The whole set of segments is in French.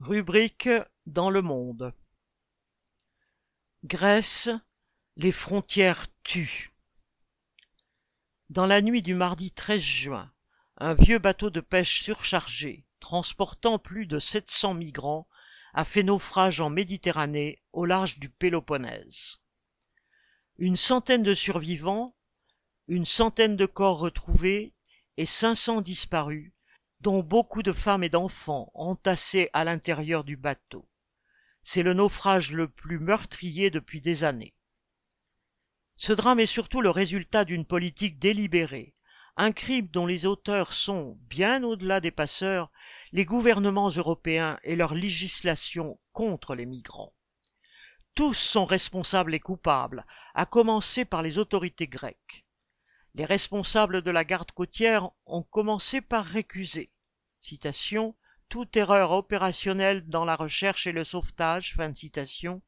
Rubrique dans le monde. Grèce, les frontières tuent. Dans la nuit du mardi 13 juin, un vieux bateau de pêche surchargé, transportant plus de 700 migrants, a fait naufrage en Méditerranée au large du Péloponnèse. Une centaine de survivants, une centaine de corps retrouvés et 500 disparus dont beaucoup de femmes et d'enfants entassés à l'intérieur du bateau. C'est le naufrage le plus meurtrier depuis des années. Ce drame est surtout le résultat d'une politique délibérée, un crime dont les auteurs sont, bien au-delà des passeurs, les gouvernements européens et leur législation contre les migrants. Tous sont responsables et coupables, à commencer par les autorités grecques. Les responsables de la garde côtière ont commencé par récuser toute erreur opérationnelle dans la recherche et le sauvetage, fin de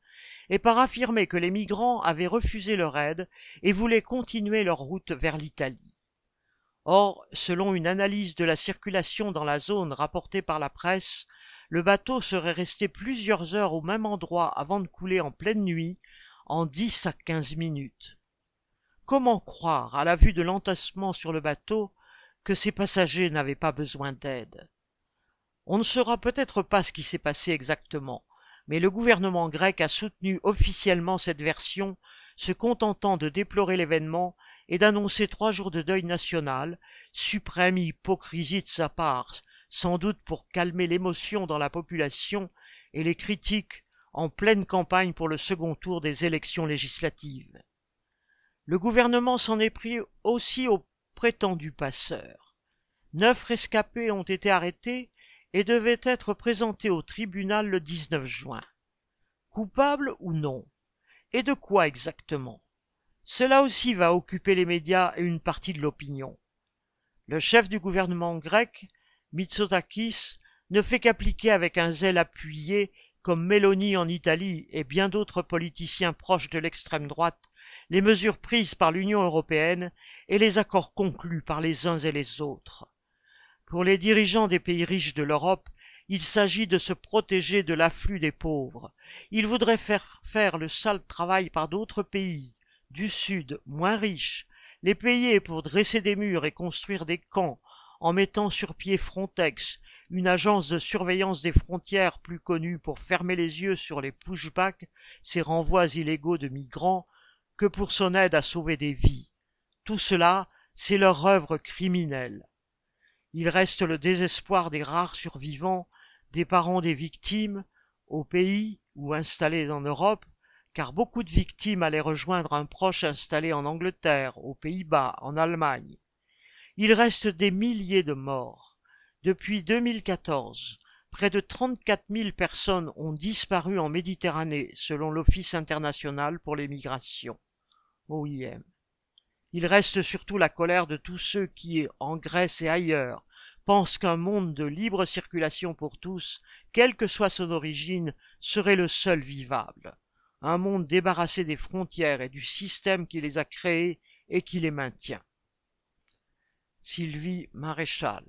et par affirmer que les migrants avaient refusé leur aide et voulaient continuer leur route vers l'Italie. Or, selon une analyse de la circulation dans la zone rapportée par la presse, le bateau serait resté plusieurs heures au même endroit avant de couler en pleine nuit, en dix à quinze minutes. Comment croire, à la vue de l'entassement sur le bateau, que ces passagers n'avaient pas besoin d'aide? On ne saura peut-être pas ce qui s'est passé exactement, mais le gouvernement grec a soutenu officiellement cette version, se contentant de déplorer l'événement et d'annoncer trois jours de deuil national, suprême hypocrisie de sa part, sans doute pour calmer l'émotion dans la population et les critiques en pleine campagne pour le second tour des élections législatives. Le gouvernement s'en est pris aussi aux prétendus passeurs. Neuf rescapés ont été arrêtés et devaient être présentés au tribunal le 19 juin. Coupables ou non? Et de quoi exactement? Cela aussi va occuper les médias et une partie de l'opinion. Le chef du gouvernement grec, Mitsotakis, ne fait qu'appliquer avec un zèle appuyé, comme Mélanie en Italie et bien d'autres politiciens proches de l'extrême droite, les mesures prises par l'Union européenne et les accords conclus par les uns et les autres. Pour les dirigeants des pays riches de l'Europe, il s'agit de se protéger de l'afflux des pauvres. Ils voudraient faire faire le sale travail par d'autres pays, du Sud, moins riches, les payer pour dresser des murs et construire des camps, en mettant sur pied Frontex, une agence de surveillance des frontières plus connue pour fermer les yeux sur les pushbacks, ces renvois illégaux de migrants, que pour son aide à sauver des vies. Tout cela, c'est leur œuvre criminelle. Il reste le désespoir des rares survivants, des parents des victimes, au pays ou installés en Europe, car beaucoup de victimes allaient rejoindre un proche installé en Angleterre, aux Pays-Bas, en Allemagne. Il reste des milliers de morts. Depuis 2014, près de 34 000 personnes ont disparu en Méditerranée, selon l'Office international pour les migrations. Il reste surtout la colère de tous ceux qui, en Grèce et ailleurs, pensent qu'un monde de libre circulation pour tous, quelle que soit son origine, serait le seul vivable. Un monde débarrassé des frontières et du système qui les a créés et qui les maintient. Sylvie Maréchal